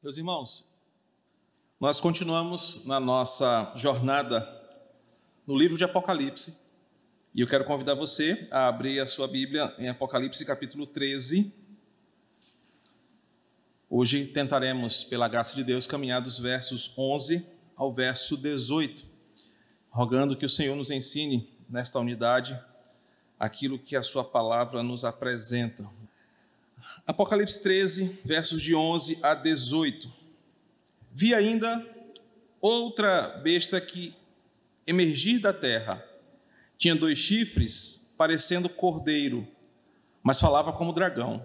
Meus irmãos, nós continuamos na nossa jornada no livro de Apocalipse e eu quero convidar você a abrir a sua Bíblia em Apocalipse capítulo 13. Hoje tentaremos, pela graça de Deus, caminhar dos versos 11 ao verso 18, rogando que o Senhor nos ensine nesta unidade aquilo que a Sua palavra nos apresenta. Apocalipse 13, versos de 11 a 18. Vi ainda outra besta que emergir da terra. Tinha dois chifres, parecendo cordeiro, mas falava como dragão.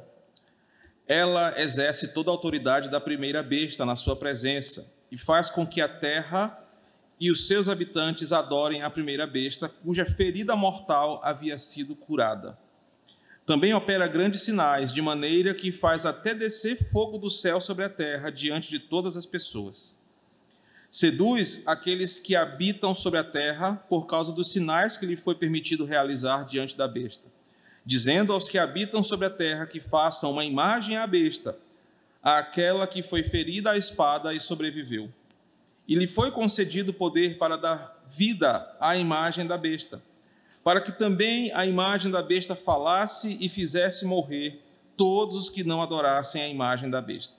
Ela exerce toda a autoridade da primeira besta na sua presença e faz com que a terra e os seus habitantes adorem a primeira besta, cuja ferida mortal havia sido curada. Também opera grandes sinais, de maneira que faz até descer fogo do céu sobre a terra diante de todas as pessoas. Seduz aqueles que habitam sobre a terra por causa dos sinais que lhe foi permitido realizar diante da besta, dizendo aos que habitam sobre a terra que façam uma imagem à besta, àquela que foi ferida à espada e sobreviveu. E lhe foi concedido poder para dar vida à imagem da besta para que também a imagem da besta falasse e fizesse morrer todos os que não adorassem a imagem da besta.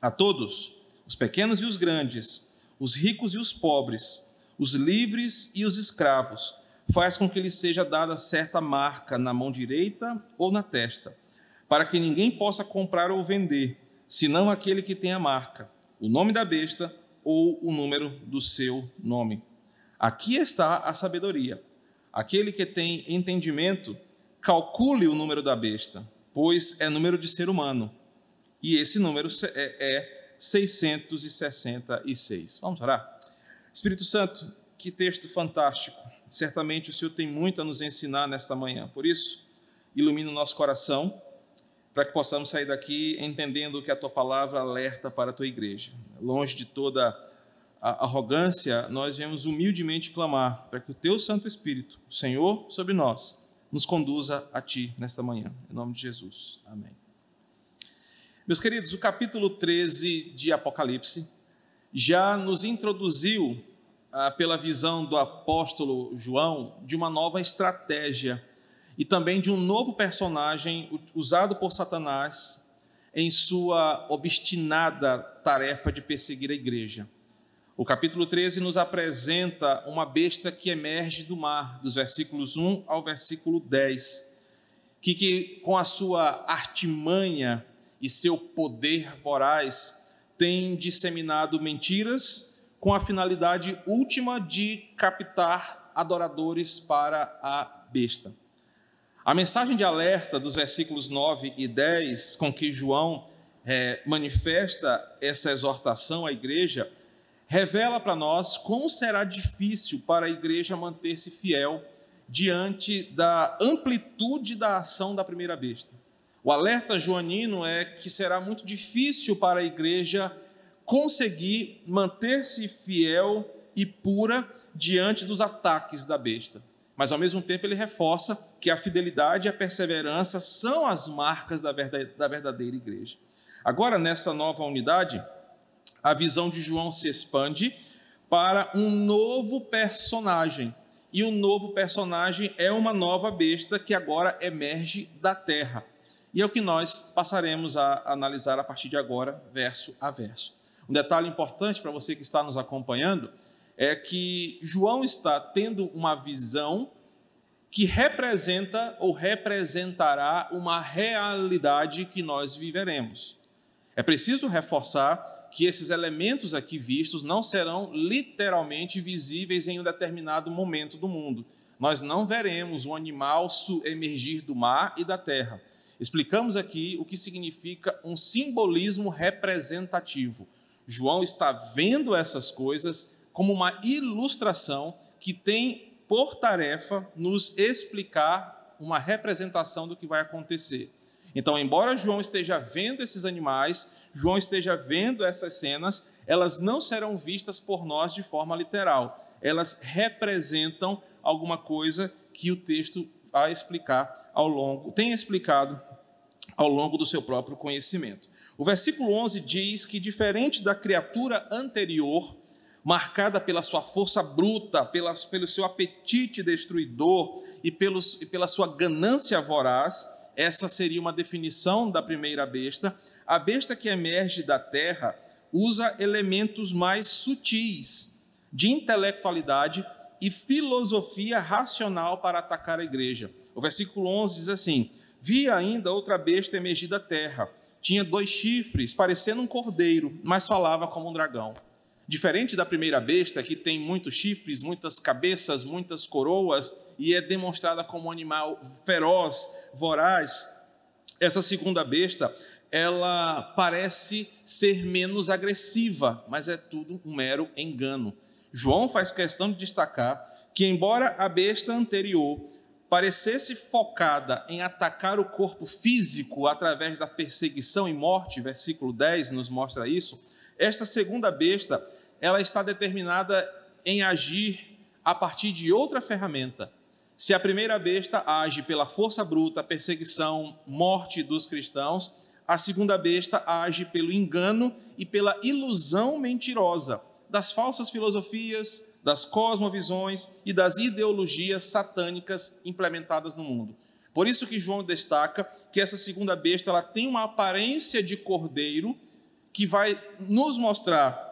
A todos, os pequenos e os grandes, os ricos e os pobres, os livres e os escravos, faz com que lhes seja dada certa marca na mão direita ou na testa, para que ninguém possa comprar ou vender, senão aquele que tem a marca, o nome da besta ou o número do seu nome. Aqui está a sabedoria. Aquele que tem entendimento, calcule o número da besta, pois é número de ser humano. E esse número é 666. Vamos orar? Espírito Santo, que texto fantástico. Certamente o Senhor tem muito a nos ensinar nesta manhã. Por isso, ilumina o nosso coração, para que possamos sair daqui entendendo que a tua palavra alerta para a tua igreja. Longe de toda arrogância, nós viemos humildemente clamar para que o teu Santo Espírito, o Senhor sobre nós, nos conduza a ti nesta manhã. Em nome de Jesus. Amém. Meus queridos, o capítulo 13 de Apocalipse já nos introduziu, ah, pela visão do apóstolo João, de uma nova estratégia e também de um novo personagem usado por Satanás em sua obstinada tarefa de perseguir a igreja. O capítulo 13 nos apresenta uma besta que emerge do mar, dos versículos 1 ao versículo 10, que, que com a sua artimanha e seu poder voraz tem disseminado mentiras com a finalidade última de captar adoradores para a besta. A mensagem de alerta dos versículos 9 e 10, com que João é, manifesta essa exortação à igreja, revela para nós como será difícil para a igreja manter-se fiel diante da amplitude da ação da primeira besta. O alerta joanino é que será muito difícil para a igreja conseguir manter-se fiel e pura diante dos ataques da besta. Mas ao mesmo tempo ele reforça que a fidelidade e a perseverança são as marcas da verdadeira igreja. Agora, nessa nova unidade, a visão de João se expande para um novo personagem. E o novo personagem é uma nova besta que agora emerge da terra. E é o que nós passaremos a analisar a partir de agora, verso a verso. Um detalhe importante para você que está nos acompanhando é que João está tendo uma visão que representa ou representará uma realidade que nós viveremos. É preciso reforçar que esses elementos aqui vistos não serão literalmente visíveis em um determinado momento do mundo. Nós não veremos um animal emergir do mar e da terra. Explicamos aqui o que significa um simbolismo representativo. João está vendo essas coisas como uma ilustração que tem por tarefa nos explicar uma representação do que vai acontecer. Então, embora João esteja vendo esses animais, João esteja vendo essas cenas, elas não serão vistas por nós de forma literal. Elas representam alguma coisa que o texto vai explicar ao longo, tem explicado ao longo do seu próprio conhecimento. O versículo 11 diz que, diferente da criatura anterior, marcada pela sua força bruta, pelas, pelo seu apetite destruidor e, pelos, e pela sua ganância voraz, essa seria uma definição da primeira besta. A besta que emerge da terra usa elementos mais sutis de intelectualidade e filosofia racional para atacar a igreja. O versículo 11 diz assim: Vi ainda outra besta emergir da terra. Tinha dois chifres, parecendo um cordeiro, mas falava como um dragão. Diferente da primeira besta, que tem muitos chifres, muitas cabeças, muitas coroas e é demonstrada como um animal feroz, voraz, essa segunda besta, ela parece ser menos agressiva, mas é tudo um mero engano. João faz questão de destacar que, embora a besta anterior parecesse focada em atacar o corpo físico através da perseguição e morte, versículo 10 nos mostra isso, esta segunda besta ela está determinada em agir a partir de outra ferramenta. Se a primeira besta age pela força bruta, perseguição, morte dos cristãos, a segunda besta age pelo engano e pela ilusão mentirosa das falsas filosofias, das cosmovisões e das ideologias satânicas implementadas no mundo. Por isso que João destaca que essa segunda besta ela tem uma aparência de cordeiro que vai nos mostrar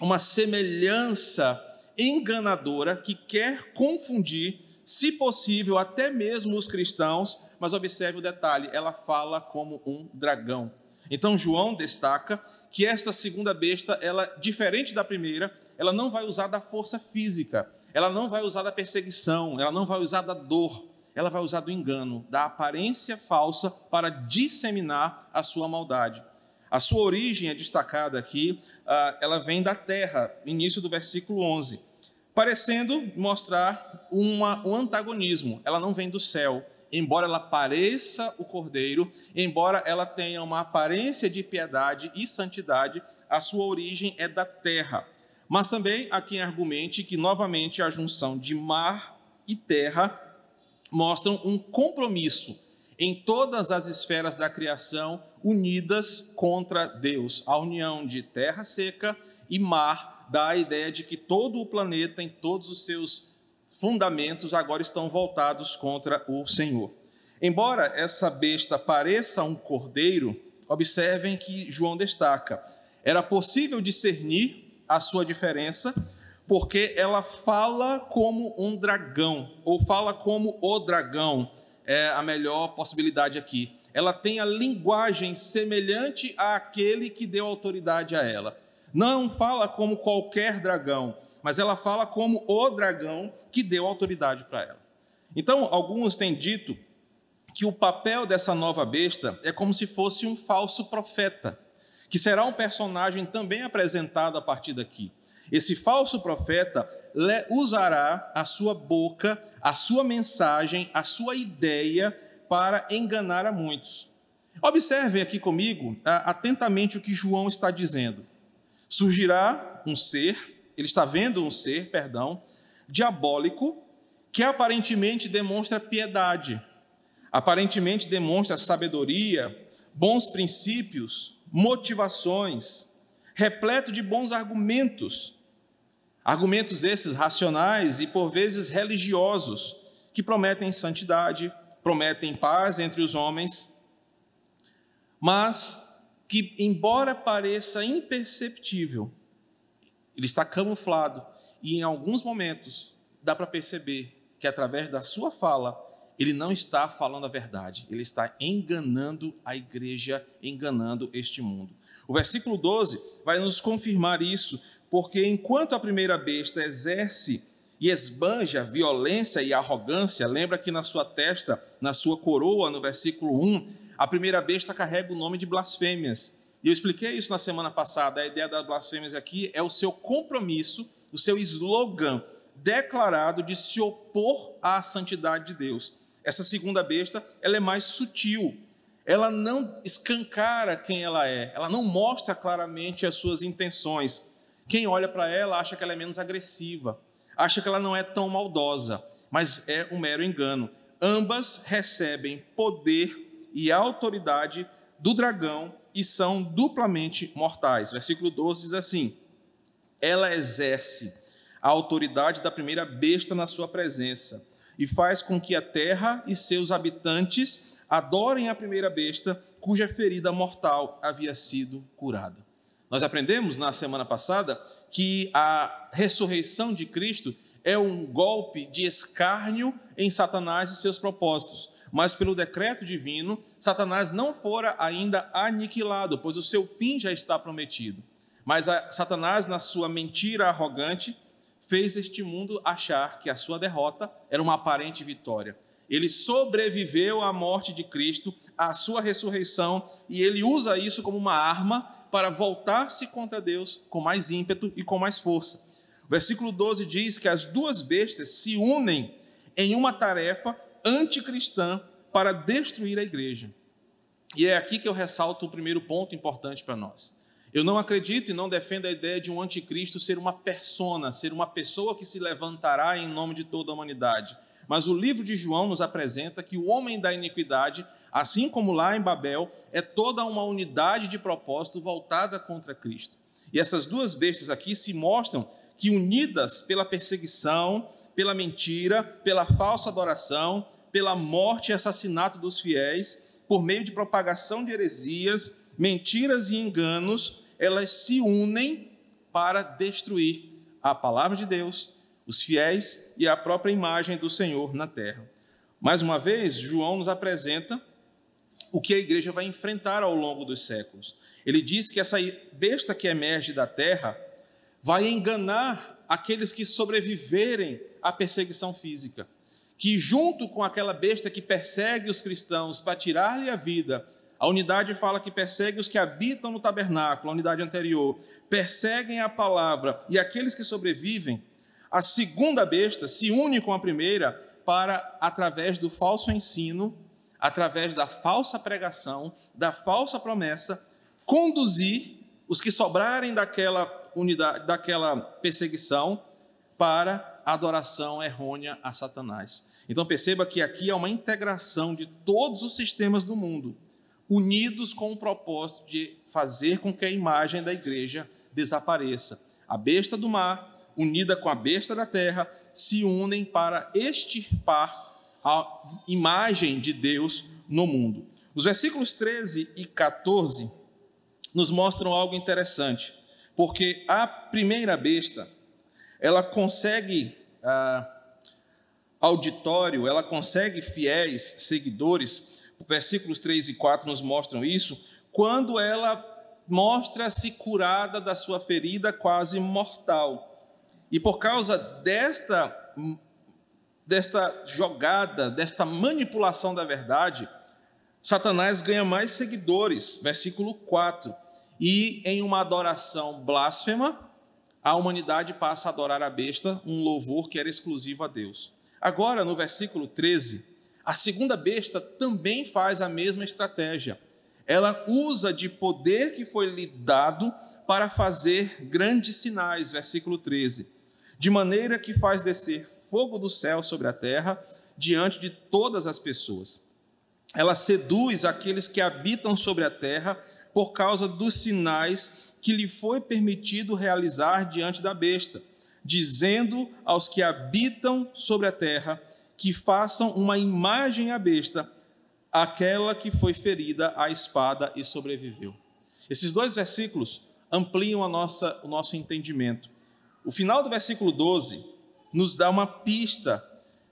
uma semelhança enganadora que quer confundir, se possível, até mesmo os cristãos, mas observe o detalhe, ela fala como um dragão. Então João destaca que esta segunda besta, ela diferente da primeira, ela não vai usar da força física, ela não vai usar da perseguição, ela não vai usar da dor, ela vai usar do engano, da aparência falsa para disseminar a sua maldade. A sua origem é destacada aqui, ah, ela vem da terra, início do versículo 11, parecendo mostrar uma, um antagonismo. Ela não vem do céu, embora ela pareça o cordeiro, embora ela tenha uma aparência de piedade e santidade, a sua origem é da terra. Mas também há quem argumente que, novamente, a junção de mar e terra mostram um compromisso em todas as esferas da criação unidas contra Deus. A união de terra seca e mar dá a ideia de que todo o planeta, em todos os seus fundamentos, agora estão voltados contra o Senhor. Embora essa besta pareça um cordeiro, observem que João destaca: era possível discernir a sua diferença, porque ela fala como um dragão, ou fala como o dragão é a melhor possibilidade aqui. Ela tem a linguagem semelhante àquele que deu autoridade a ela. Não fala como qualquer dragão, mas ela fala como o dragão que deu autoridade para ela. Então, alguns têm dito que o papel dessa nova besta é como se fosse um falso profeta, que será um personagem também apresentado a partir daqui. Esse falso profeta usará a sua boca, a sua mensagem, a sua ideia para enganar a muitos. Observem aqui comigo atentamente o que João está dizendo. Surgirá um ser, ele está vendo um ser, perdão, diabólico, que aparentemente demonstra piedade, aparentemente demonstra sabedoria, bons princípios, motivações, repleto de bons argumentos, Argumentos esses racionais e por vezes religiosos, que prometem santidade, prometem paz entre os homens, mas que, embora pareça imperceptível, ele está camuflado e em alguns momentos dá para perceber que através da sua fala ele não está falando a verdade, ele está enganando a igreja, enganando este mundo. O versículo 12 vai nos confirmar isso, porque enquanto a primeira besta exerce e esbanja violência e arrogância, lembra que na sua testa, na sua coroa, no versículo 1, a primeira besta carrega o nome de blasfêmias. E eu expliquei isso na semana passada. A ideia das blasfêmias aqui é o seu compromisso, o seu slogan declarado de se opor à santidade de Deus. Essa segunda besta, ela é mais sutil. Ela não escancara quem ela é, ela não mostra claramente as suas intenções. Quem olha para ela acha que ela é menos agressiva, acha que ela não é tão maldosa, mas é um mero engano. Ambas recebem poder e autoridade do dragão e são duplamente mortais. Versículo 12 diz assim: Ela exerce a autoridade da primeira besta na sua presença e faz com que a terra e seus habitantes adorem a primeira besta, cuja ferida mortal havia sido curada. Nós aprendemos na semana passada que a ressurreição de Cristo é um golpe de escárnio em Satanás e seus propósitos. Mas pelo decreto divino, Satanás não fora ainda aniquilado, pois o seu fim já está prometido. Mas Satanás, na sua mentira arrogante, fez este mundo achar que a sua derrota era uma aparente vitória. Ele sobreviveu à morte de Cristo, à sua ressurreição, e ele usa isso como uma arma para voltar-se contra Deus com mais ímpeto e com mais força. O versículo 12 diz que as duas bestas se unem em uma tarefa anticristã para destruir a igreja. E é aqui que eu ressalto o primeiro ponto importante para nós. Eu não acredito e não defendo a ideia de um anticristo ser uma persona, ser uma pessoa que se levantará em nome de toda a humanidade. Mas o livro de João nos apresenta que o homem da iniquidade, assim como lá em Babel, é toda uma unidade de propósito voltada contra Cristo. E essas duas bestas aqui se mostram que, unidas pela perseguição, pela mentira, pela falsa adoração, pela morte e assassinato dos fiéis, por meio de propagação de heresias, mentiras e enganos, elas se unem para destruir a palavra de Deus, os fiéis e a própria imagem do Senhor na terra. Mais uma vez, João nos apresenta o que a igreja vai enfrentar ao longo dos séculos. Ele diz que essa besta que emerge da terra vai enganar aqueles que sobreviverem à perseguição física, que junto com aquela besta que persegue os cristãos para tirar-lhe a vida, a unidade fala que persegue os que habitam no tabernáculo, a unidade anterior, perseguem a palavra e aqueles que sobrevivem. A segunda besta se une com a primeira para, através do falso ensino, através da falsa pregação, da falsa promessa, conduzir os que sobrarem daquela unidade, daquela perseguição para adoração errônea a Satanás. Então perceba que aqui é uma integração de todos os sistemas do mundo unidos com o propósito de fazer com que a imagem da igreja desapareça. A besta do mar, unida com a besta da terra, se unem para extirpar a imagem de Deus no mundo. Os versículos 13 e 14 nos mostram algo interessante, porque a primeira besta, ela consegue ah, auditório, ela consegue fiéis seguidores versículos 3 e 4 nos mostram isso, quando ela mostra-se curada da sua ferida quase mortal. E por causa desta, desta jogada, desta manipulação da verdade, Satanás ganha mais seguidores. Versículo 4. E em uma adoração blasfema, a humanidade passa a adorar a besta, um louvor que era exclusivo a Deus. Agora, no versículo 13, a segunda besta também faz a mesma estratégia. Ela usa de poder que foi lhe dado para fazer grandes sinais, versículo 13, de maneira que faz descer fogo do céu sobre a terra diante de todas as pessoas. Ela seduz aqueles que habitam sobre a terra por causa dos sinais que lhe foi permitido realizar diante da besta, dizendo aos que habitam sobre a terra: que façam uma imagem à besta, aquela que foi ferida à espada e sobreviveu. Esses dois versículos ampliam nossa, o nosso entendimento. O final do versículo 12 nos dá uma pista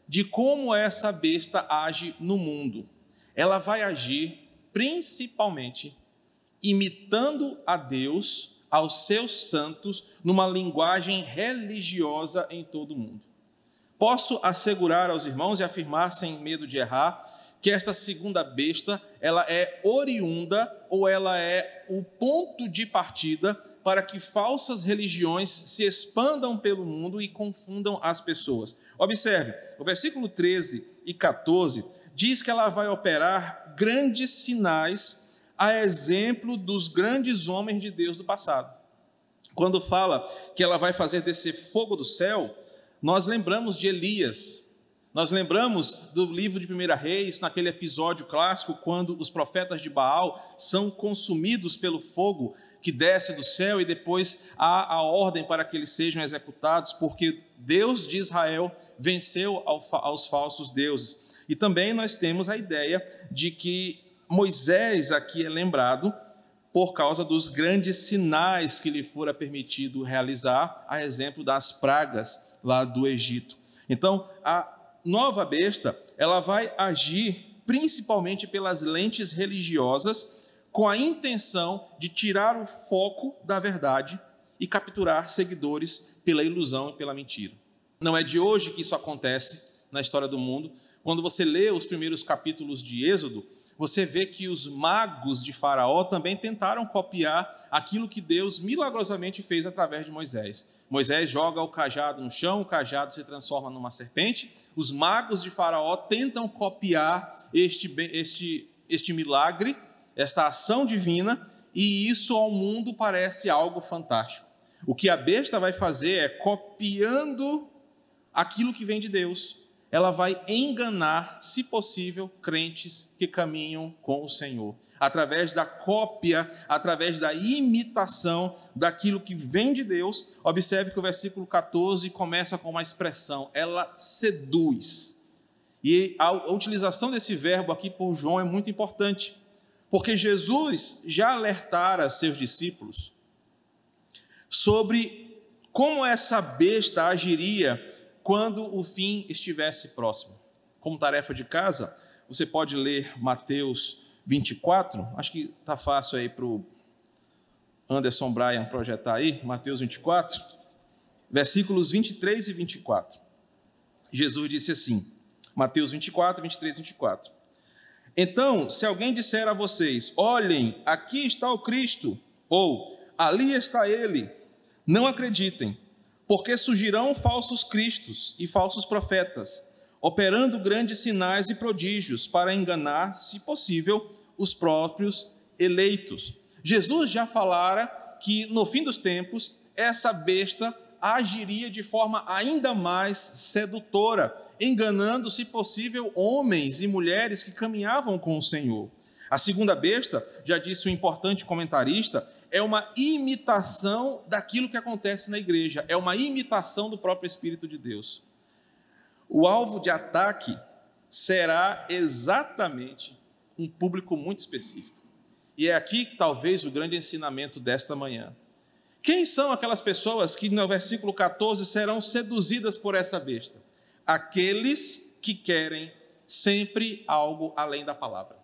de como essa besta age no mundo. Ela vai agir principalmente imitando a Deus, aos seus santos, numa linguagem religiosa em todo o mundo. Posso assegurar aos irmãos e afirmar sem medo de errar que esta segunda besta, ela é oriunda ou ela é o ponto de partida para que falsas religiões se expandam pelo mundo e confundam as pessoas. Observe, o versículo 13 e 14 diz que ela vai operar grandes sinais a exemplo dos grandes homens de Deus do passado. Quando fala que ela vai fazer descer fogo do céu, nós lembramos de Elias. Nós lembramos do livro de 1 Reis, naquele episódio clássico, quando os profetas de Baal são consumidos pelo fogo que desce do céu e depois há a ordem para que eles sejam executados, porque Deus de Israel venceu aos falsos deuses. E também nós temos a ideia de que Moisés aqui é lembrado por causa dos grandes sinais que lhe fora permitido realizar, a exemplo das pragas lá do Egito. Então, a nova besta, ela vai agir principalmente pelas lentes religiosas com a intenção de tirar o foco da verdade e capturar seguidores pela ilusão e pela mentira. Não é de hoje que isso acontece na história do mundo. Quando você lê os primeiros capítulos de Êxodo, você vê que os magos de Faraó também tentaram copiar aquilo que Deus milagrosamente fez através de Moisés. Moisés joga o cajado no chão, o cajado se transforma numa serpente. Os magos de Faraó tentam copiar este, este, este milagre esta ação divina, e isso ao mundo parece algo fantástico. O que a besta vai fazer é copiando aquilo que vem de Deus, ela vai enganar, se possível, crentes que caminham com o Senhor, através da cópia, através da imitação daquilo que vem de Deus. Observe que o versículo 14 começa com uma expressão: ela seduz. E a utilização desse verbo aqui por João é muito importante porque Jesus já alertara seus discípulos sobre como essa besta agiria quando o fim estivesse próximo. Como tarefa de casa, você pode ler Mateus 24, acho que está fácil aí para o Anderson Bryan projetar aí, Mateus 24, versículos 23 e 24. Jesus disse assim, Mateus 24, 23 e 24. Então, se alguém disser a vocês: olhem, aqui está o Cristo, ou ali está ele, não acreditem, porque surgirão falsos cristos e falsos profetas, operando grandes sinais e prodígios para enganar, se possível, os próprios eleitos. Jesus já falara que no fim dos tempos essa besta agiria de forma ainda mais sedutora enganando, se possível, homens e mulheres que caminhavam com o Senhor. A segunda besta, já disse o um importante comentarista, é uma imitação daquilo que acontece na igreja, é uma imitação do próprio Espírito de Deus. O alvo de ataque será exatamente um público muito específico. E é aqui talvez o grande ensinamento desta manhã. Quem são aquelas pessoas que no versículo 14 serão seduzidas por essa besta? aqueles que querem sempre algo além da palavra.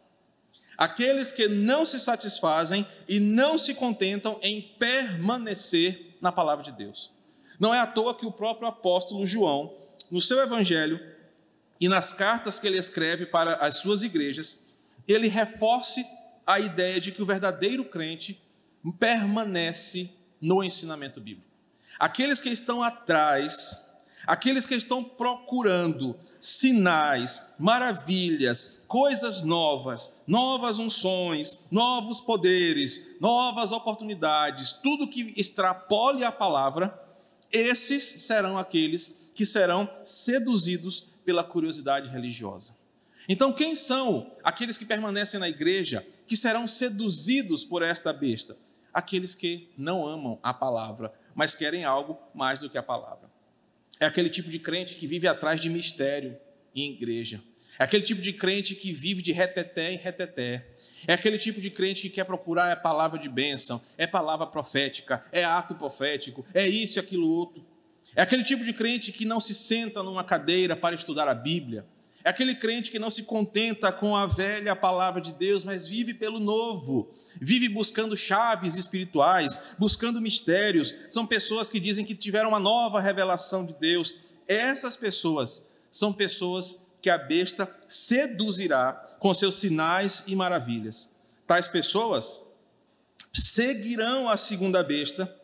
Aqueles que não se satisfazem e não se contentam em permanecer na palavra de Deus. Não é à toa que o próprio apóstolo João, no seu evangelho e nas cartas que ele escreve para as suas igrejas, ele reforce a ideia de que o verdadeiro crente permanece no ensinamento bíblico. Aqueles que estão atrás Aqueles que estão procurando sinais, maravilhas, coisas novas, novas unções, novos poderes, novas oportunidades, tudo que extrapole a palavra, esses serão aqueles que serão seduzidos pela curiosidade religiosa. Então, quem são aqueles que permanecem na igreja que serão seduzidos por esta besta? Aqueles que não amam a palavra, mas querem algo mais do que a palavra. É aquele tipo de crente que vive atrás de mistério em igreja. É aquele tipo de crente que vive de reteté em reteté. É aquele tipo de crente que quer procurar a palavra de bênção, é palavra profética, é ato profético, é isso e aquilo outro. É aquele tipo de crente que não se senta numa cadeira para estudar a Bíblia. É aquele crente que não se contenta com a velha palavra de Deus, mas vive pelo novo, vive buscando chaves espirituais, buscando mistérios. São pessoas que dizem que tiveram uma nova revelação de Deus. Essas pessoas são pessoas que a besta seduzirá com seus sinais e maravilhas. Tais pessoas seguirão a segunda besta,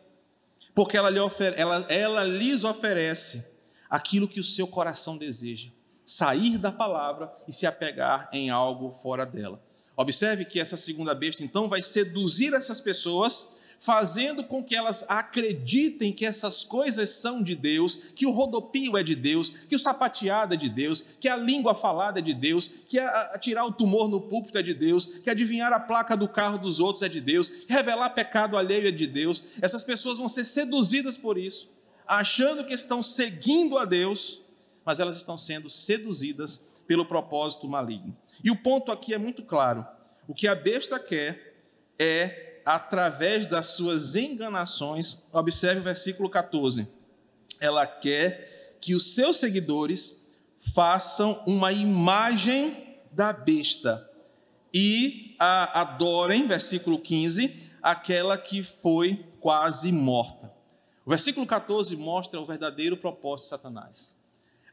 porque ela, lhe ela, ela lhes oferece aquilo que o seu coração deseja sair da palavra e se apegar em algo fora dela. Observe que essa segunda besta então vai seduzir essas pessoas fazendo com que elas acreditem que essas coisas são de Deus, que o rodopio é de Deus, que o sapateado é de Deus, que a língua falada é de Deus, que tirar o tumor no púlpito é de Deus, que adivinhar a placa do carro dos outros é de Deus, revelar pecado alheio é de Deus. Essas pessoas vão ser seduzidas por isso, achando que estão seguindo a Deus, mas elas estão sendo seduzidas pelo propósito maligno. E o ponto aqui é muito claro: o que a besta quer é através das suas enganações, observe o versículo 14. Ela quer que os seus seguidores façam uma imagem da besta e a adorem, versículo 15, aquela que foi quase morta. O versículo 14 mostra o verdadeiro propósito de Satanás.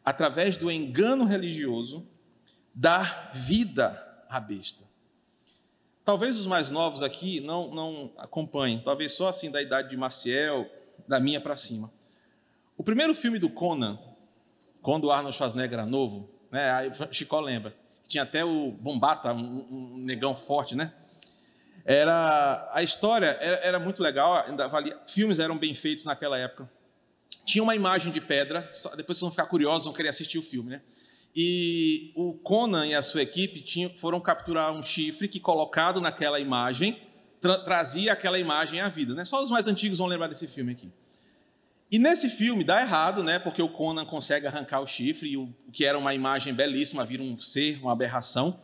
Através do engano religioso, dar vida à besta. Talvez os mais novos aqui não, não acompanhem, talvez só assim da idade de Maciel, da minha para cima. O primeiro filme do Conan, quando Arnold Schwarzenegger era novo, né, aí Chicó lembra, tinha até o Bombata, um, um negão forte, né? Era a história era, era muito legal, ainda valia, filmes eram bem feitos naquela época. Tinha uma imagem de pedra, só, depois vocês vão ficar curiosos, vão querer assistir o filme, né? E o Conan e a sua equipe tinham, foram capturar um chifre que, colocado naquela imagem, tra trazia aquela imagem à vida. Né? Só os mais antigos vão lembrar desse filme aqui. E nesse filme dá errado, né? Porque o Conan consegue arrancar o chifre e o, que era uma imagem belíssima vira um ser, uma aberração.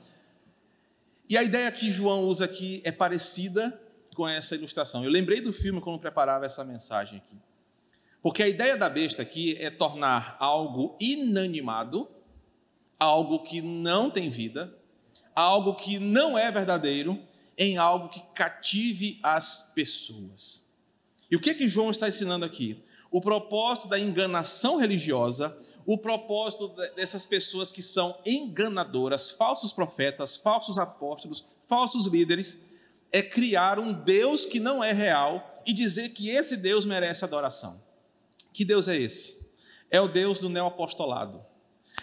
E a ideia que João usa aqui é parecida com essa ilustração. Eu lembrei do filme quando preparava essa mensagem aqui. Porque a ideia da besta aqui é tornar algo inanimado algo que não tem vida, algo que não é verdadeiro, em algo que cative as pessoas. E o que que João está ensinando aqui? O propósito da enganação religiosa, o propósito dessas pessoas que são enganadoras, falsos profetas, falsos apóstolos, falsos líderes, é criar um Deus que não é real e dizer que esse Deus merece adoração. Que Deus é esse? É o Deus do neoapostolado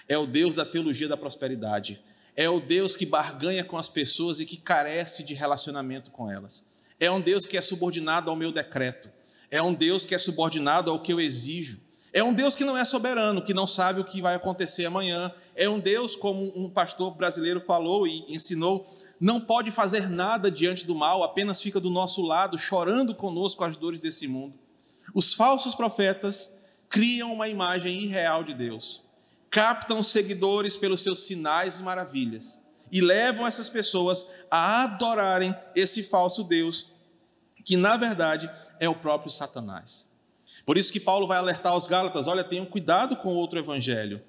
é o Deus da teologia da prosperidade. É o Deus que barganha com as pessoas e que carece de relacionamento com elas. É um Deus que é subordinado ao meu decreto. É um Deus que é subordinado ao que eu exijo. É um Deus que não é soberano, que não sabe o que vai acontecer amanhã. É um Deus, como um pastor brasileiro falou e ensinou, não pode fazer nada diante do mal, apenas fica do nosso lado, chorando conosco as dores desse mundo. Os falsos profetas criam uma imagem irreal de Deus captam seguidores pelos seus sinais e maravilhas e levam essas pessoas a adorarem esse falso Deus, que na verdade é o próprio Satanás. Por isso que Paulo vai alertar aos Gálatas: olha, tenham cuidado com outro evangelho.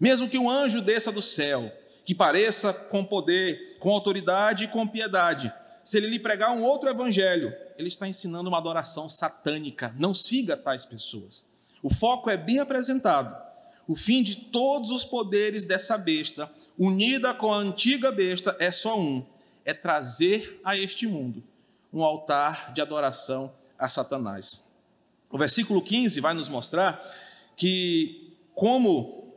Mesmo que um anjo desça do céu, que pareça com poder, com autoridade e com piedade, se ele lhe pregar um outro evangelho, ele está ensinando uma adoração satânica. Não siga tais pessoas. O foco é bem apresentado o fim de todos os poderes dessa besta, unida com a antiga besta, é só um: é trazer a este mundo um altar de adoração a Satanás. O versículo 15 vai nos mostrar que, como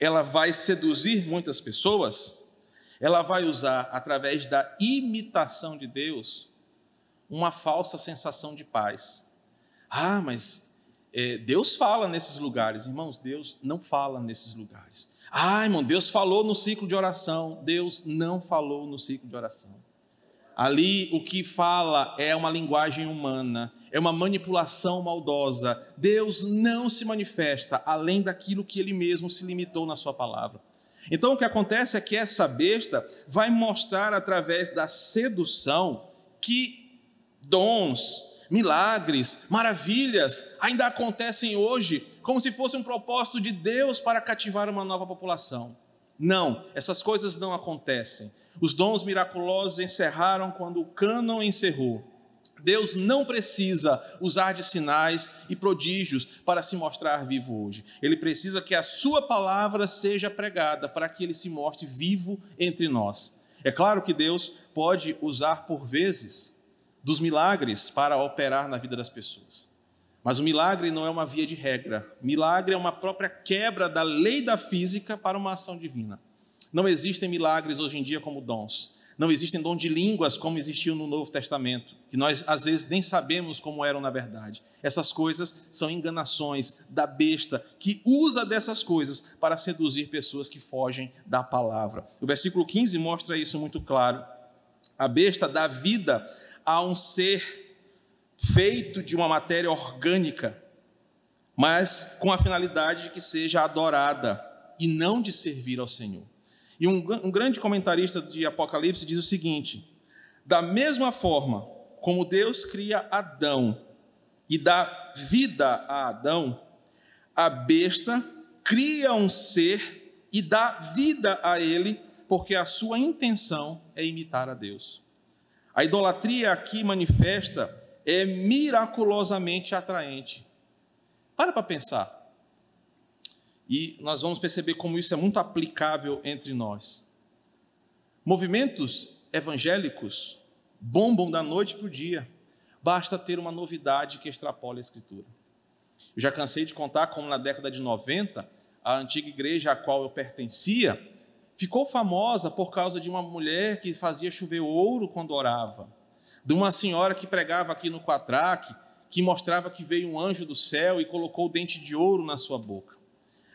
ela vai seduzir muitas pessoas, ela vai usar, através da imitação de Deus, uma falsa sensação de paz. Ah, mas é, Deus fala nesses lugares, irmãos, Deus não fala nesses lugares. Ah, irmão, Deus falou no ciclo de oração. Deus não falou no ciclo de oração. Ali o que fala é uma linguagem humana, é uma manipulação maldosa. Deus não se manifesta além daquilo que ele mesmo se limitou na sua palavra. Então o que acontece é que essa besta vai mostrar através da sedução que dons, milagres, maravilhas ainda acontecem hoje, como se fosse um propósito de Deus para cativar uma nova população. Não, essas coisas não acontecem. Os dons miraculosos encerraram quando o cânon encerrou. Deus não precisa usar de sinais e prodígios para se mostrar vivo hoje. Ele precisa que a sua palavra seja pregada para que ele se mostre vivo entre nós. É claro que Deus pode usar por vezes dos milagres para operar na vida das pessoas. Mas o milagre não é uma via de regra. Milagre é uma própria quebra da lei da física para uma ação divina. Não existem milagres hoje em dia como dons. Não existem dom de línguas como existiu no Novo Testamento, que nós às vezes nem sabemos como eram na verdade. Essas coisas são enganações da besta que usa dessas coisas para seduzir pessoas que fogem da palavra. O versículo 15 mostra isso muito claro. A besta dá vida a um ser feito de uma matéria orgânica, mas com a finalidade de que seja adorada e não de servir ao Senhor. E um, um grande comentarista de Apocalipse diz o seguinte: da mesma forma como Deus cria Adão e dá vida a Adão, a besta cria um ser e dá vida a ele, porque a sua intenção é imitar a Deus. A idolatria aqui manifesta é miraculosamente atraente. Para para pensar. E nós vamos perceber como isso é muito aplicável entre nós. Movimentos evangélicos bombam da noite para o dia. Basta ter uma novidade que extrapole a Escritura. Eu já cansei de contar como na década de 90, a antiga igreja a qual eu pertencia ficou famosa por causa de uma mulher que fazia chover ouro quando orava, de uma senhora que pregava aqui no Quatraque, que mostrava que veio um anjo do céu e colocou o dente de ouro na sua boca.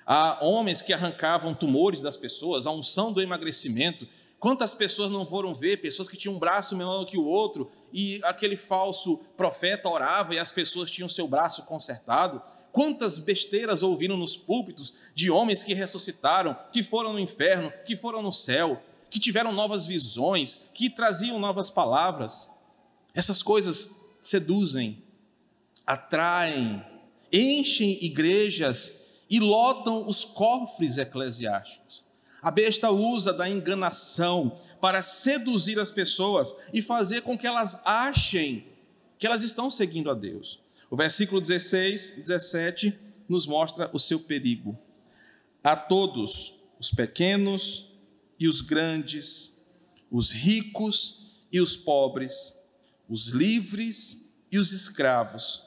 Há homens que arrancavam tumores das pessoas, a unção do emagrecimento. Quantas pessoas não foram ver? Pessoas que tinham um braço menor que o outro e aquele falso profeta orava e as pessoas tinham seu braço consertado. Quantas besteiras ouviram nos púlpitos de homens que ressuscitaram, que foram no inferno, que foram no céu, que tiveram novas visões, que traziam novas palavras. Essas coisas seduzem, atraem, enchem igrejas e lotam os cofres eclesiásticos. A besta usa da enganação para seduzir as pessoas e fazer com que elas achem que elas estão seguindo a Deus. O versículo 16, 17 nos mostra o seu perigo. A todos, os pequenos e os grandes, os ricos e os pobres, os livres e os escravos,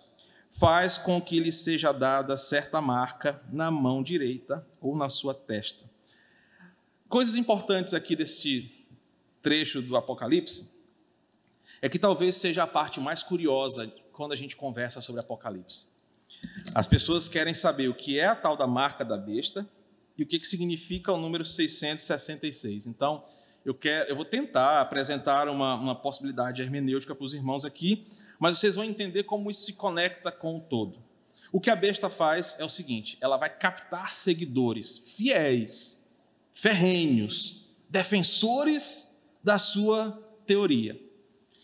faz com que lhe seja dada certa marca na mão direita ou na sua testa. Coisas importantes aqui deste trecho do Apocalipse é que talvez seja a parte mais curiosa quando a gente conversa sobre Apocalipse. As pessoas querem saber o que é a tal da marca da besta e o que, que significa o número 666. Então, eu, quero, eu vou tentar apresentar uma, uma possibilidade hermenêutica para os irmãos aqui, mas vocês vão entender como isso se conecta com o todo. O que a besta faz é o seguinte: ela vai captar seguidores fiéis, ferrenhos, defensores da sua teoria.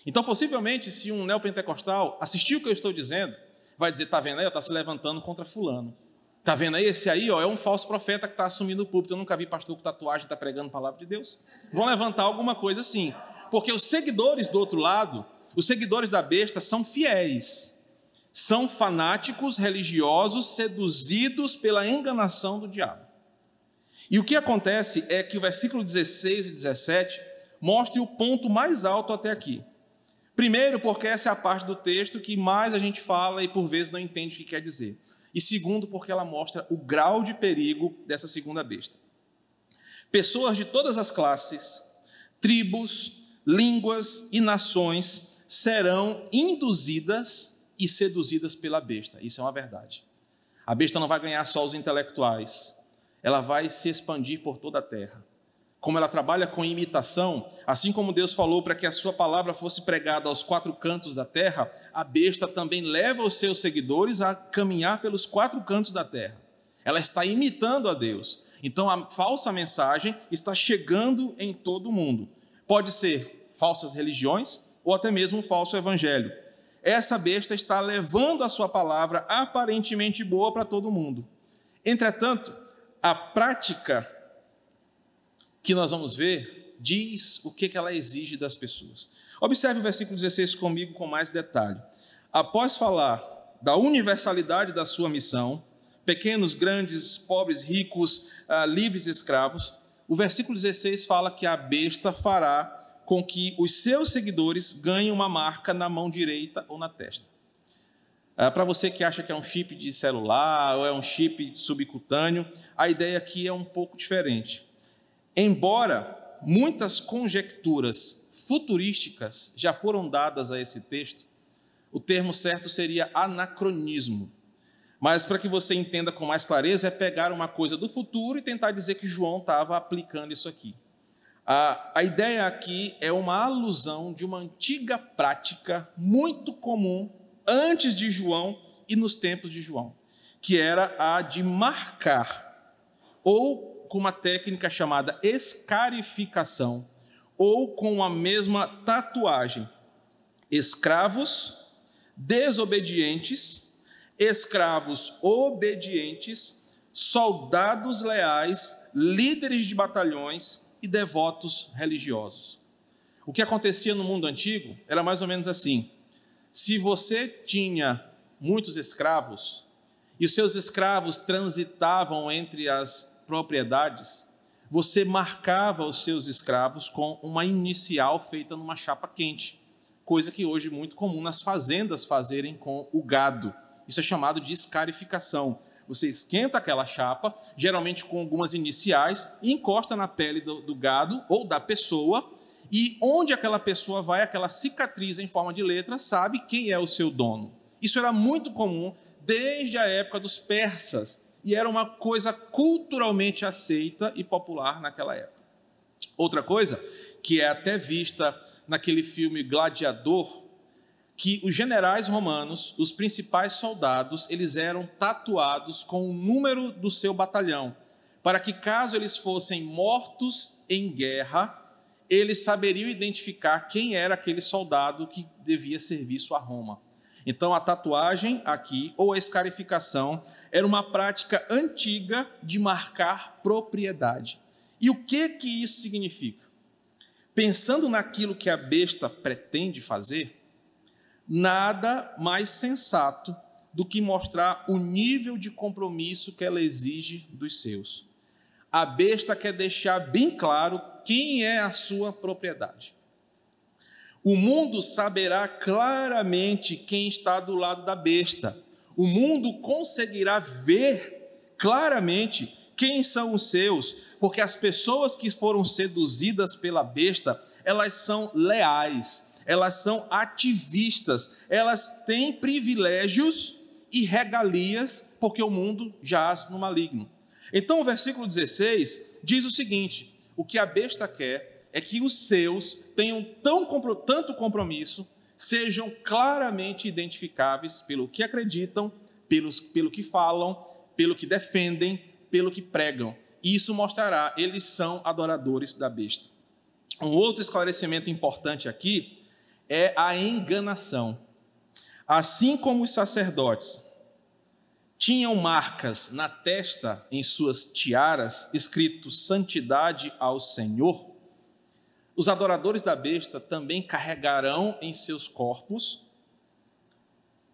Então, possivelmente, se um neopentecostal assistir o que eu estou dizendo, vai dizer: está vendo aí, está se levantando contra Fulano. Está vendo aí? Esse aí ó, é um falso profeta que está assumindo o púlpito. Eu nunca vi pastor com tatuagem está pregando a palavra de Deus. Vão levantar alguma coisa assim. Porque os seguidores do outro lado os seguidores da besta são fiéis, são fanáticos religiosos seduzidos pela enganação do diabo. E o que acontece é que o versículo 16 e 17 mostra o ponto mais alto até aqui. Primeiro, porque essa é a parte do texto que mais a gente fala e por vezes não entende o que quer dizer. E segundo, porque ela mostra o grau de perigo dessa segunda besta. Pessoas de todas as classes, tribos, línguas e nações serão induzidas e seduzidas pela besta. Isso é uma verdade. A besta não vai ganhar só os intelectuais, ela vai se expandir por toda a terra. Como ela trabalha com imitação, assim como Deus falou para que a sua palavra fosse pregada aos quatro cantos da terra, a besta também leva os seus seguidores a caminhar pelos quatro cantos da terra. Ela está imitando a Deus. Então a falsa mensagem está chegando em todo o mundo. Pode ser falsas religiões, ou até mesmo um falso evangelho. Essa besta está levando a sua palavra aparentemente boa para todo mundo. Entretanto, a prática que nós vamos ver diz o que ela exige das pessoas. Observe o versículo 16 comigo com mais detalhe. Após falar da universalidade da sua missão, pequenos, grandes, pobres, ricos, ah, livres, escravos, o versículo 16 fala que a besta fará com que os seus seguidores ganhem uma marca na mão direita ou na testa. É, Para você que acha que é um chip de celular ou é um chip subcutâneo, a ideia aqui é um pouco diferente. Embora muitas conjecturas futurísticas já foram dadas a esse texto, o termo certo seria anacronismo. Mas para que você entenda com mais clareza, é pegar uma coisa do futuro e tentar dizer que João estava aplicando isso aqui. A, a ideia aqui é uma alusão de uma antiga prática muito comum antes de João e nos tempos de João, que era a de marcar, ou com uma técnica chamada escarificação, ou com a mesma tatuagem, escravos desobedientes, escravos obedientes, soldados leais, líderes de batalhões e devotos religiosos. O que acontecia no mundo antigo era mais ou menos assim: se você tinha muitos escravos e os seus escravos transitavam entre as propriedades, você marcava os seus escravos com uma inicial feita numa chapa quente, coisa que hoje é muito comum nas fazendas fazerem com o gado. Isso é chamado de escarificação. Você esquenta aquela chapa, geralmente com algumas iniciais, e encosta na pele do, do gado ou da pessoa, e onde aquela pessoa vai, aquela cicatriz em forma de letra, sabe quem é o seu dono. Isso era muito comum desde a época dos persas e era uma coisa culturalmente aceita e popular naquela época. Outra coisa que é até vista naquele filme Gladiador, que os generais romanos, os principais soldados, eles eram tatuados com o número do seu batalhão, para que caso eles fossem mortos em guerra, eles saberiam identificar quem era aquele soldado que devia serviço a Roma. Então a tatuagem aqui ou a escarificação era uma prática antiga de marcar propriedade. E o que que isso significa? Pensando naquilo que a besta pretende fazer, nada mais sensato do que mostrar o nível de compromisso que ela exige dos seus. A besta quer deixar bem claro quem é a sua propriedade. O mundo saberá claramente quem está do lado da besta. O mundo conseguirá ver claramente quem são os seus, porque as pessoas que foram seduzidas pela besta, elas são leais, elas são ativistas, elas têm privilégios e regalias, porque o mundo jaz no maligno. Então, o versículo 16 diz o seguinte: o que a besta quer é que os seus tenham tão, tanto compromisso, sejam claramente identificáveis pelo que acreditam, pelos, pelo que falam, pelo que defendem, pelo que pregam. Isso mostrará, eles são adoradores da besta. Um outro esclarecimento importante aqui é a enganação. Assim como os sacerdotes tinham marcas na testa em suas tiaras escrito santidade ao Senhor, os adoradores da besta também carregarão em seus corpos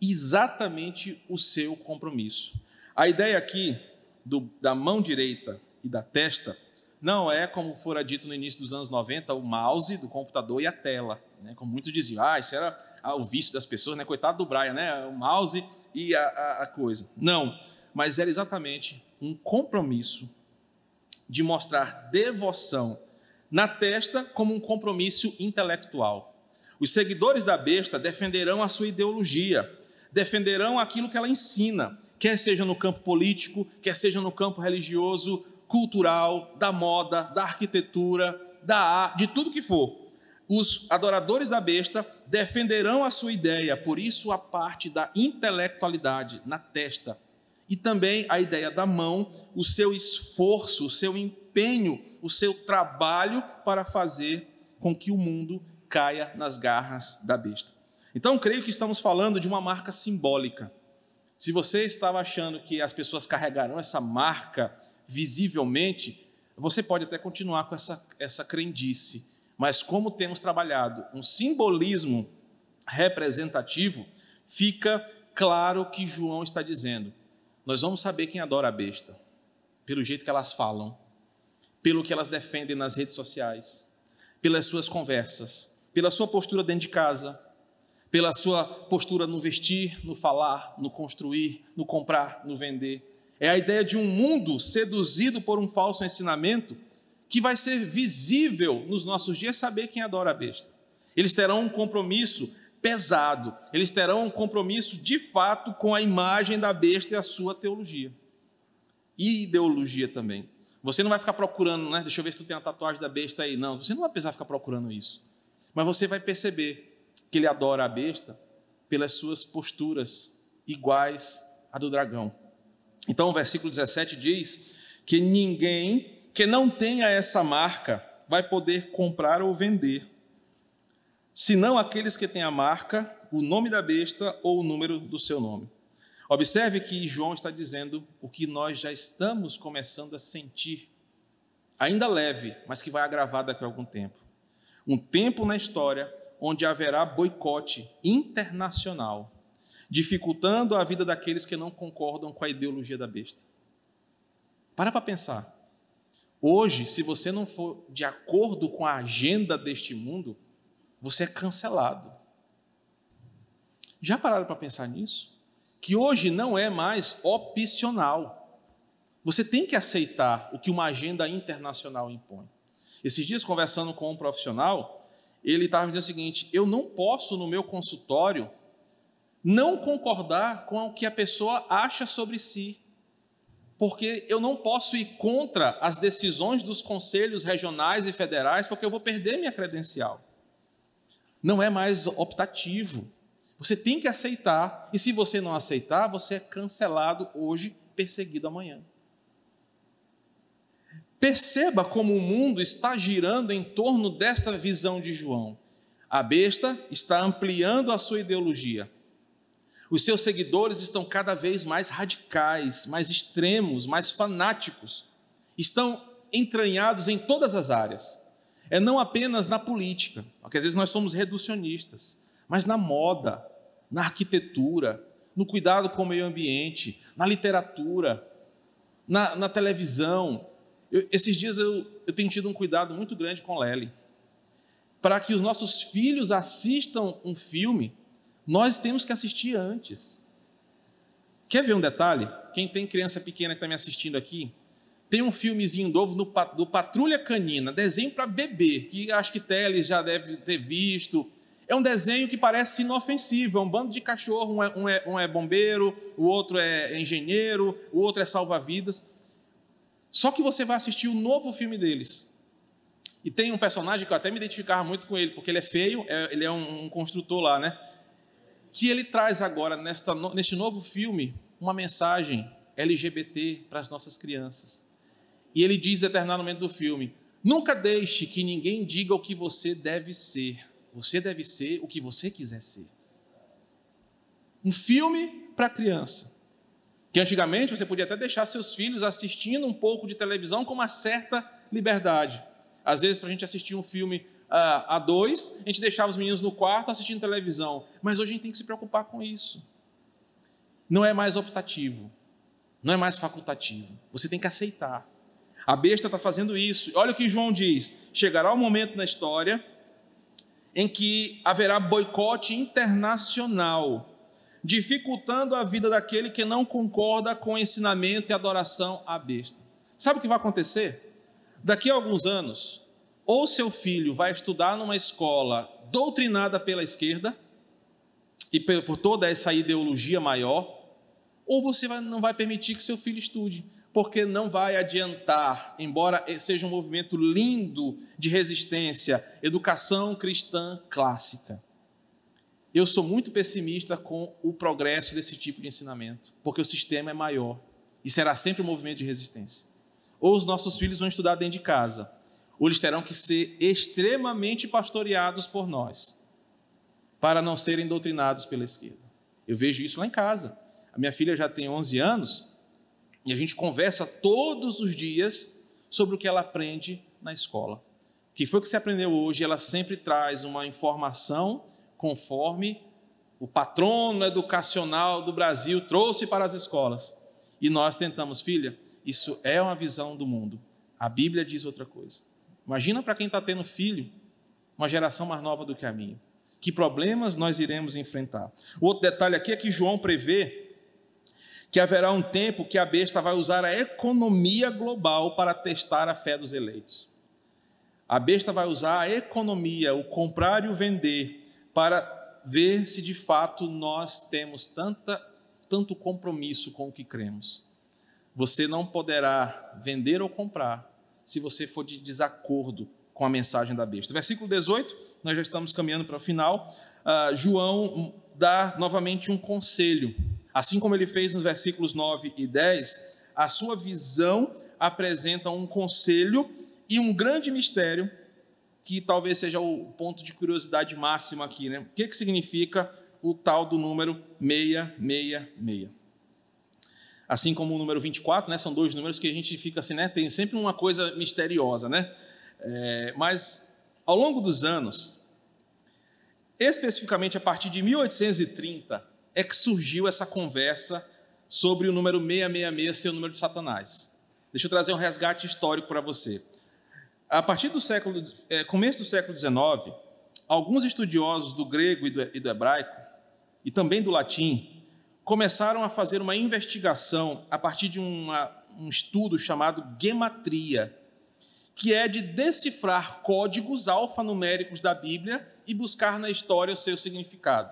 exatamente o seu compromisso. A ideia aqui do, da mão direita e da testa não é, como fora dito no início dos anos 90, o mouse do computador e a tela. Né? Como muitos diziam, ah, isso era ah, o vício das pessoas, né? coitado do Brian, né? o mouse e a, a, a coisa. Não, mas era exatamente um compromisso de mostrar devoção na testa como um compromisso intelectual. Os seguidores da besta defenderão a sua ideologia, defenderão aquilo que ela ensina, quer seja no campo político, quer seja no campo religioso, cultural, da moda, da arquitetura, da de tudo que for os adoradores da besta defenderão a sua ideia, por isso a parte da intelectualidade na testa. E também a ideia da mão, o seu esforço, o seu empenho, o seu trabalho para fazer com que o mundo caia nas garras da besta. Então, creio que estamos falando de uma marca simbólica. Se você estava achando que as pessoas carregarão essa marca visivelmente, você pode até continuar com essa, essa crendice mas como temos trabalhado um simbolismo representativo, fica claro que João está dizendo: nós vamos saber quem adora a besta, pelo jeito que elas falam, pelo que elas defendem nas redes sociais, pelas suas conversas, pela sua postura dentro de casa, pela sua postura no vestir, no falar, no construir, no comprar, no vender. É a ideia de um mundo seduzido por um falso ensinamento que vai ser visível nos nossos dias saber quem adora a besta. Eles terão um compromisso pesado, eles terão um compromisso de fato com a imagem da besta e a sua teologia. E ideologia também. Você não vai ficar procurando, né? Deixa eu ver se tu tem a tatuagem da besta aí. Não, você não vai precisar ficar procurando isso. Mas você vai perceber que ele adora a besta pelas suas posturas iguais à do dragão. Então, o versículo 17 diz que ninguém que não tenha essa marca vai poder comprar ou vender, senão aqueles que têm a marca, o nome da besta ou o número do seu nome. Observe que João está dizendo o que nós já estamos começando a sentir, ainda leve, mas que vai agravar daqui a algum tempo. Um tempo na história onde haverá boicote internacional, dificultando a vida daqueles que não concordam com a ideologia da besta. Para para pensar. Hoje, se você não for de acordo com a agenda deste mundo, você é cancelado. Já pararam para pensar nisso? Que hoje não é mais opcional. Você tem que aceitar o que uma agenda internacional impõe. Esses dias, conversando com um profissional, ele estava me dizendo o seguinte: eu não posso, no meu consultório, não concordar com o que a pessoa acha sobre si, porque eu não posso ir contra as decisões dos conselhos regionais e federais, porque eu vou perder minha credencial. Não é mais optativo. Você tem que aceitar, e se você não aceitar, você é cancelado hoje, perseguido amanhã. Perceba como o mundo está girando em torno desta visão de João. A besta está ampliando a sua ideologia. Os seus seguidores estão cada vez mais radicais, mais extremos, mais fanáticos. Estão entranhados em todas as áreas. É não apenas na política, porque às vezes nós somos reducionistas, mas na moda, na arquitetura, no cuidado com o meio ambiente, na literatura, na, na televisão. Eu, esses dias eu, eu tenho tido um cuidado muito grande com Lely. Para que os nossos filhos assistam um filme, nós temos que assistir antes. Quer ver um detalhe? Quem tem criança pequena que está me assistindo aqui, tem um filmezinho novo do, do Patrulha Canina, desenho para bebê, que acho que Teles já deve ter visto, é um desenho que parece inofensivo, é um bando de cachorro, um é, um é, um é bombeiro, o outro é engenheiro, o outro é salva-vidas. Só que você vai assistir o novo filme deles. E tem um personagem que eu até me identificava muito com ele, porque ele é feio, é, ele é um, um, construtor lá, né? Que ele traz agora, nesta, neste novo filme, uma mensagem LGBT para as nossas crianças. E ele diz, em determinado momento do filme: Nunca deixe que ninguém diga o que você deve ser. Você deve ser o que você quiser ser. Um filme para criança. Que antigamente você podia até deixar seus filhos assistindo um pouco de televisão com uma certa liberdade. Às vezes, para a gente assistir um filme uh, a dois, a gente deixava os meninos no quarto assistindo televisão. Mas hoje a gente tem que se preocupar com isso. Não é mais optativo. Não é mais facultativo. Você tem que aceitar. A besta está fazendo isso. Olha o que João diz: chegará o momento na história em que haverá boicote internacional, dificultando a vida daquele que não concorda com o ensinamento e adoração à besta. Sabe o que vai acontecer? Daqui a alguns anos, ou seu filho vai estudar numa escola doutrinada pela esquerda, e por toda essa ideologia maior, ou você não vai permitir que seu filho estude porque não vai adiantar, embora seja um movimento lindo de resistência, educação cristã clássica. Eu sou muito pessimista com o progresso desse tipo de ensinamento, porque o sistema é maior e será sempre um movimento de resistência. Ou os nossos filhos vão estudar dentro de casa, ou eles terão que ser extremamente pastoreados por nós, para não serem doutrinados pela esquerda. Eu vejo isso lá em casa. A minha filha já tem 11 anos e a gente conversa todos os dias sobre o que ela aprende na escola. O que foi que você aprendeu hoje? Ela sempre traz uma informação conforme o patrono educacional do Brasil trouxe para as escolas. E nós tentamos, filha, isso é uma visão do mundo. A Bíblia diz outra coisa. Imagina para quem está tendo filho, uma geração mais nova do que a minha. Que problemas nós iremos enfrentar? O outro detalhe aqui é que João prevê que haverá um tempo que a besta vai usar a economia global para testar a fé dos eleitos. A besta vai usar a economia, o comprar e o vender, para ver se de fato nós temos tanta, tanto compromisso com o que cremos. Você não poderá vender ou comprar se você for de desacordo com a mensagem da besta. Versículo 18, nós já estamos caminhando para o final. Uh, João dá novamente um conselho. Assim como ele fez nos versículos 9 e 10, a sua visão apresenta um conselho e um grande mistério que talvez seja o ponto de curiosidade máxima aqui, né? O que, que significa o tal do número 666? Assim como o número 24, né? São dois números que a gente fica assim, né? Tem sempre uma coisa misteriosa, né? É, mas ao longo dos anos, especificamente a partir de 1830, é que surgiu essa conversa sobre o número 666 ser o número de Satanás. Deixa eu trazer um resgate histórico para você. A partir do século, é, começo do século XIX, alguns estudiosos do grego e do, e do hebraico, e também do latim, começaram a fazer uma investigação a partir de uma, um estudo chamado gematria, que é de decifrar códigos alfanuméricos da Bíblia e buscar na história o seu significado.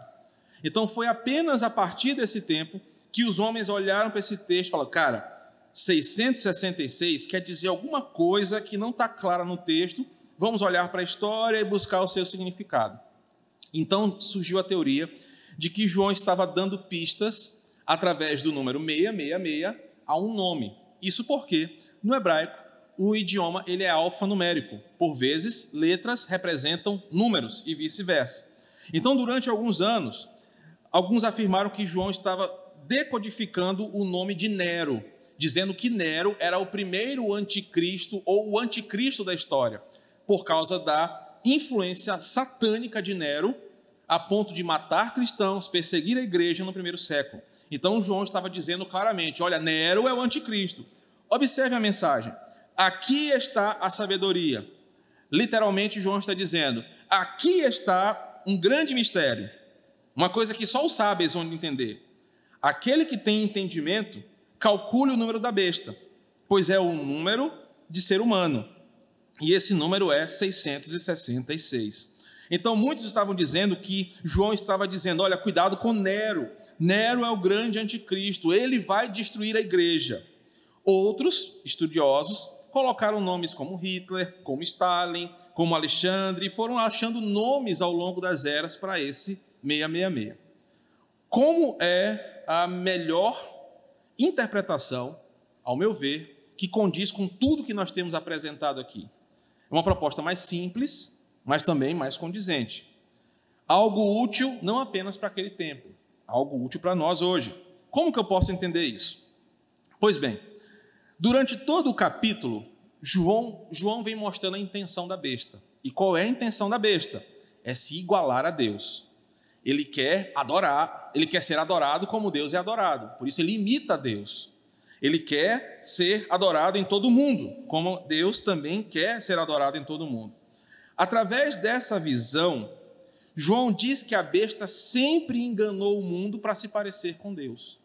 Então foi apenas a partir desse tempo que os homens olharam para esse texto e falaram: cara, 666 quer dizer alguma coisa que não está clara no texto, vamos olhar para a história e buscar o seu significado. Então surgiu a teoria de que João estava dando pistas através do número 666 a um nome. Isso porque, no hebraico, o idioma ele é alfanumérico. Por vezes, letras representam números e vice-versa. Então, durante alguns anos, alguns afirmaram que João estava decodificando o nome de Nero, dizendo que Nero era o primeiro anticristo ou o anticristo da história, por causa da influência satânica de Nero, a ponto de matar cristãos, perseguir a igreja no primeiro século. Então João estava dizendo claramente: olha, Nero é o anticristo. Observe a mensagem. Aqui está a sabedoria. Literalmente, João está dizendo: aqui está um grande mistério, uma coisa que só os sábios vão entender. Aquele que tem entendimento calcule o número da besta, pois é o número de ser humano. E esse número é 666. Então muitos estavam dizendo que João estava dizendo: olha, cuidado com Nero. Nero é o grande anticristo, ele vai destruir a igreja. Outros estudiosos colocaram nomes como Hitler, como Stalin, como Alexandre, e foram achando nomes ao longo das eras para esse 666. Como é a melhor interpretação, ao meu ver, que condiz com tudo que nós temos apresentado aqui. É uma proposta mais simples, mas também mais condizente. Algo útil não apenas para aquele tempo, algo útil para nós hoje. Como que eu posso entender isso? Pois bem, durante todo o capítulo, João, João vem mostrando a intenção da besta. E qual é a intenção da besta? É se igualar a Deus ele quer adorar, ele quer ser adorado como Deus é adorado. Por isso ele imita Deus. Ele quer ser adorado em todo mundo, como Deus também quer ser adorado em todo mundo. Através dessa visão, João diz que a besta sempre enganou o mundo para se parecer com Deus.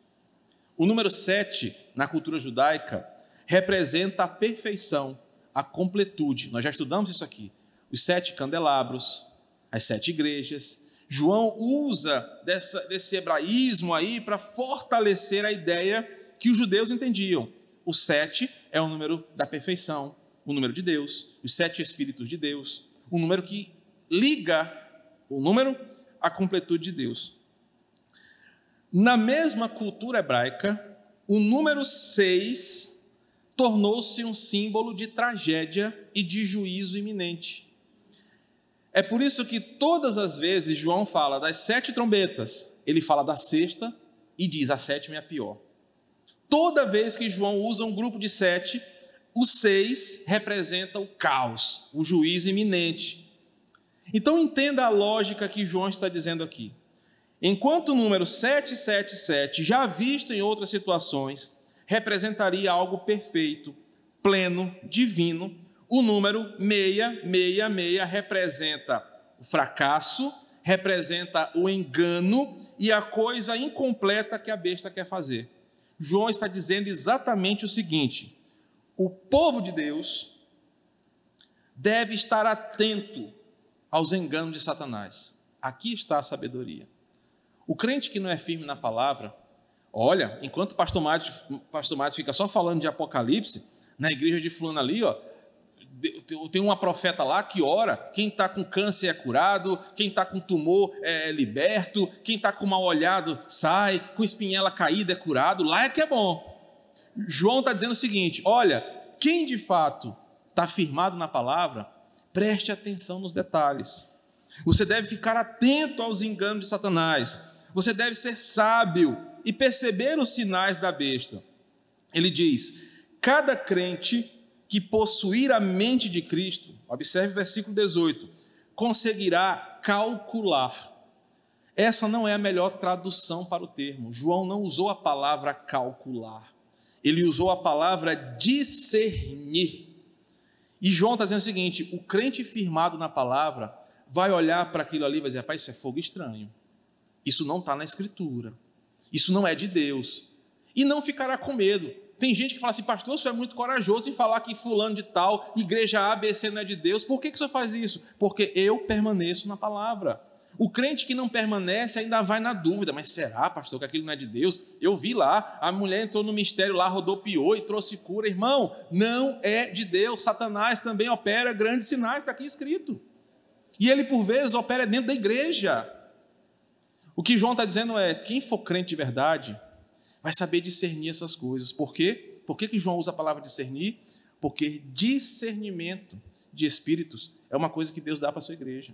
O número 7, na cultura judaica, representa a perfeição, a completude. Nós já estudamos isso aqui. Os sete candelabros, as sete igrejas, João usa dessa, desse hebraísmo aí para fortalecer a ideia que os judeus entendiam. O sete é o número da perfeição, o número de Deus, os sete Espíritos de Deus, o número que liga o número à completude de Deus. Na mesma cultura hebraica, o número seis tornou-se um símbolo de tragédia e de juízo iminente. É por isso que todas as vezes João fala das sete trombetas, ele fala da sexta e diz a sétima é a pior. Toda vez que João usa um grupo de sete, o seis representa o caos, o juízo iminente. Então entenda a lógica que João está dizendo aqui. Enquanto o número 777, já visto em outras situações, representaria algo perfeito, pleno, divino, o número 666 representa o fracasso, representa o engano e a coisa incompleta que a besta quer fazer. João está dizendo exatamente o seguinte: o povo de Deus deve estar atento aos enganos de Satanás. Aqui está a sabedoria. O crente que não é firme na palavra, olha, enquanto o pastor Matos, fica só falando de Apocalipse, na igreja de fulano ali, ó, tem uma profeta lá que ora, quem está com câncer é curado, quem está com tumor é liberto, quem está com mal olhado sai, com espinhela caída é curado, lá é que é bom. João está dizendo o seguinte: olha, quem de fato está firmado na palavra, preste atenção nos detalhes. Você deve ficar atento aos enganos de Satanás. Você deve ser sábio e perceber os sinais da besta. Ele diz: cada crente que possuir a mente de Cristo, observe o versículo 18, conseguirá calcular. Essa não é a melhor tradução para o termo. João não usou a palavra calcular, ele usou a palavra discernir. E João está dizendo o seguinte: o crente firmado na palavra vai olhar para aquilo ali e vai dizer, rapaz, isso é fogo estranho. Isso não está na Escritura. Isso não é de Deus. E não ficará com medo. Tem gente que fala assim, pastor, você é muito corajoso em falar que fulano de tal, igreja ABC não é de Deus. Por que, que o senhor faz isso? Porque eu permaneço na palavra. O crente que não permanece ainda vai na dúvida, mas será, pastor, que aquilo não é de Deus? Eu vi lá, a mulher entrou no mistério lá, rodopiou e trouxe cura. Irmão, não é de Deus. Satanás também opera grandes sinais, está aqui escrito. E ele, por vezes, opera dentro da igreja. O que João está dizendo é: quem for crente de verdade, vai saber discernir essas coisas. Por quê? Por que, que João usa a palavra discernir? Porque discernimento de espíritos é uma coisa que Deus dá para a sua igreja.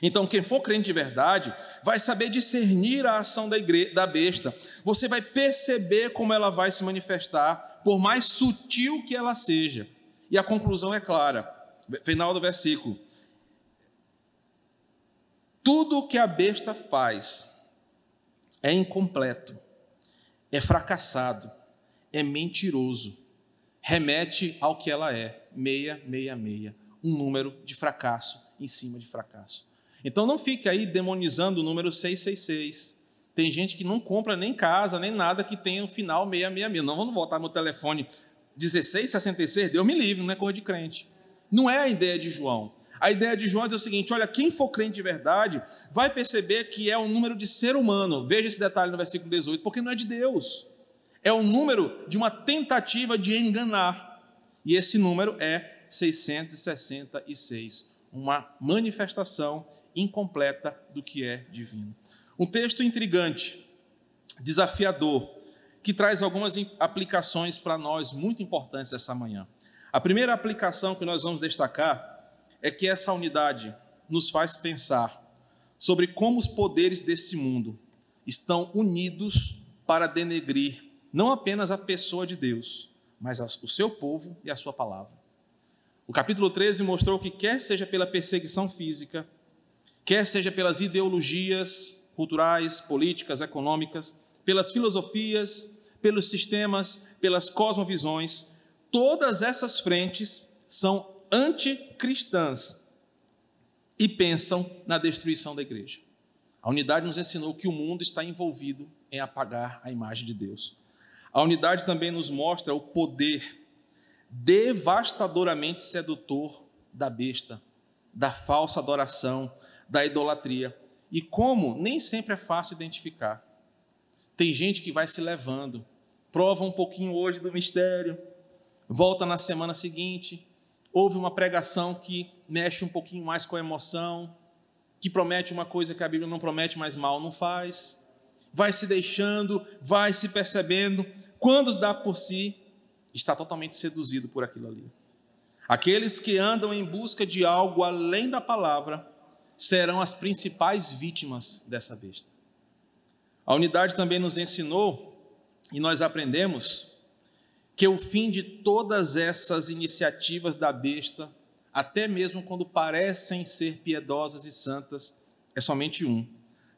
Então, quem for crente de verdade, vai saber discernir a ação da, igreja, da besta. Você vai perceber como ela vai se manifestar, por mais sutil que ela seja. E a conclusão é clara. Final do versículo. Tudo o que a besta faz é incompleto é fracassado, é mentiroso, remete ao que ela é, meia, meia, meia, um número de fracasso em cima de fracasso. Então não fique aí demonizando o número 666. Tem gente que não compra nem casa, nem nada que tenha o um final 666. Não, vamos voltar no telefone 1666, Deus me livre, não é cor de crente. Não é a ideia de João. A ideia de João é o seguinte: olha, quem for crente de verdade vai perceber que é um número de ser humano. Veja esse detalhe no versículo 18, porque não é de Deus. É o número de uma tentativa de enganar. E esse número é 666, uma manifestação incompleta do que é divino. Um texto intrigante, desafiador, que traz algumas aplicações para nós muito importantes essa manhã. A primeira aplicação que nós vamos destacar é que essa unidade nos faz pensar sobre como os poderes desse mundo estão unidos para denegrir não apenas a pessoa de Deus, mas o seu povo e a sua palavra. O capítulo 13 mostrou que, quer seja pela perseguição física, quer seja pelas ideologias culturais, políticas, econômicas, pelas filosofias, pelos sistemas, pelas cosmovisões, todas essas frentes são anticristãs e pensam na destruição da igreja. A unidade nos ensinou que o mundo está envolvido em apagar a imagem de Deus. A unidade também nos mostra o poder devastadoramente sedutor da besta, da falsa adoração, da idolatria. E como nem sempre é fácil identificar. Tem gente que vai se levando, prova um pouquinho hoje do mistério, volta na semana seguinte, ouve uma pregação que mexe um pouquinho mais com a emoção, que promete uma coisa que a Bíblia não promete, mas mal não faz, vai se deixando, vai se percebendo, quando dá por si, está totalmente seduzido por aquilo ali. Aqueles que andam em busca de algo além da palavra serão as principais vítimas dessa besta. A unidade também nos ensinou, e nós aprendemos, que o fim de todas essas iniciativas da besta, até mesmo quando parecem ser piedosas e santas, é somente um: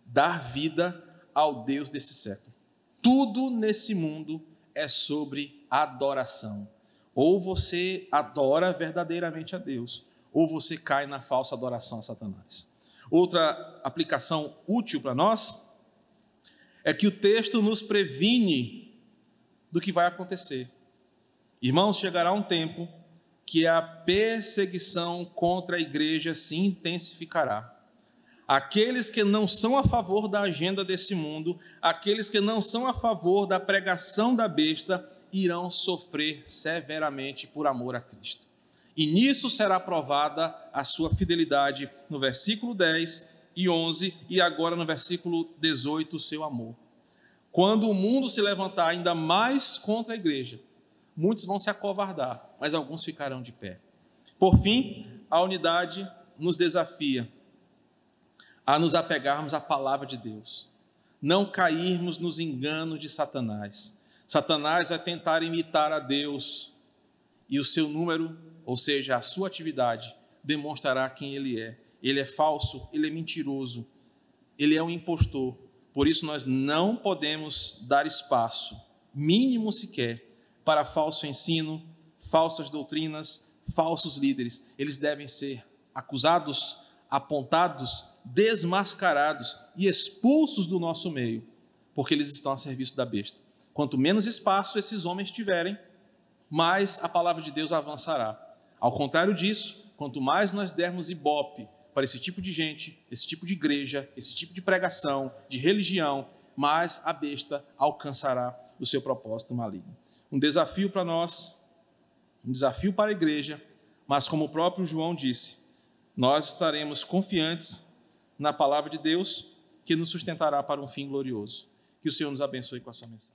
dar vida ao Deus desse século. Tudo nesse mundo é sobre adoração. Ou você adora verdadeiramente a Deus, ou você cai na falsa adoração a Satanás. Outra aplicação útil para nós é que o texto nos previne do que vai acontecer. Irmãos, chegará um tempo que a perseguição contra a igreja se intensificará. Aqueles que não são a favor da agenda desse mundo, aqueles que não são a favor da pregação da besta, irão sofrer severamente por amor a Cristo. E nisso será provada a sua fidelidade, no versículo 10 e 11, e agora no versículo 18, o seu amor. Quando o mundo se levantar ainda mais contra a igreja, muitos vão se acovardar, mas alguns ficarão de pé. Por fim, a unidade nos desafia a nos apegarmos à palavra de Deus, não cairmos nos enganos de Satanás. Satanás vai tentar imitar a Deus e o seu número, ou seja, a sua atividade, demonstrará quem ele é. Ele é falso, ele é mentiroso, ele é um impostor. Por isso, nós não podemos dar espaço, mínimo sequer, para falso ensino, falsas doutrinas, falsos líderes. Eles devem ser acusados, apontados desmascarados e expulsos do nosso meio, porque eles estão a serviço da besta. Quanto menos espaço esses homens tiverem, mais a palavra de Deus avançará. Ao contrário disso, quanto mais nós dermos ibope para esse tipo de gente, esse tipo de igreja, esse tipo de pregação, de religião, mais a besta alcançará o seu propósito maligno. Um desafio para nós, um desafio para a igreja, mas como o próprio João disse, nós estaremos confiantes na palavra de Deus que nos sustentará para um fim glorioso. Que o Senhor nos abençoe com a sua mensagem.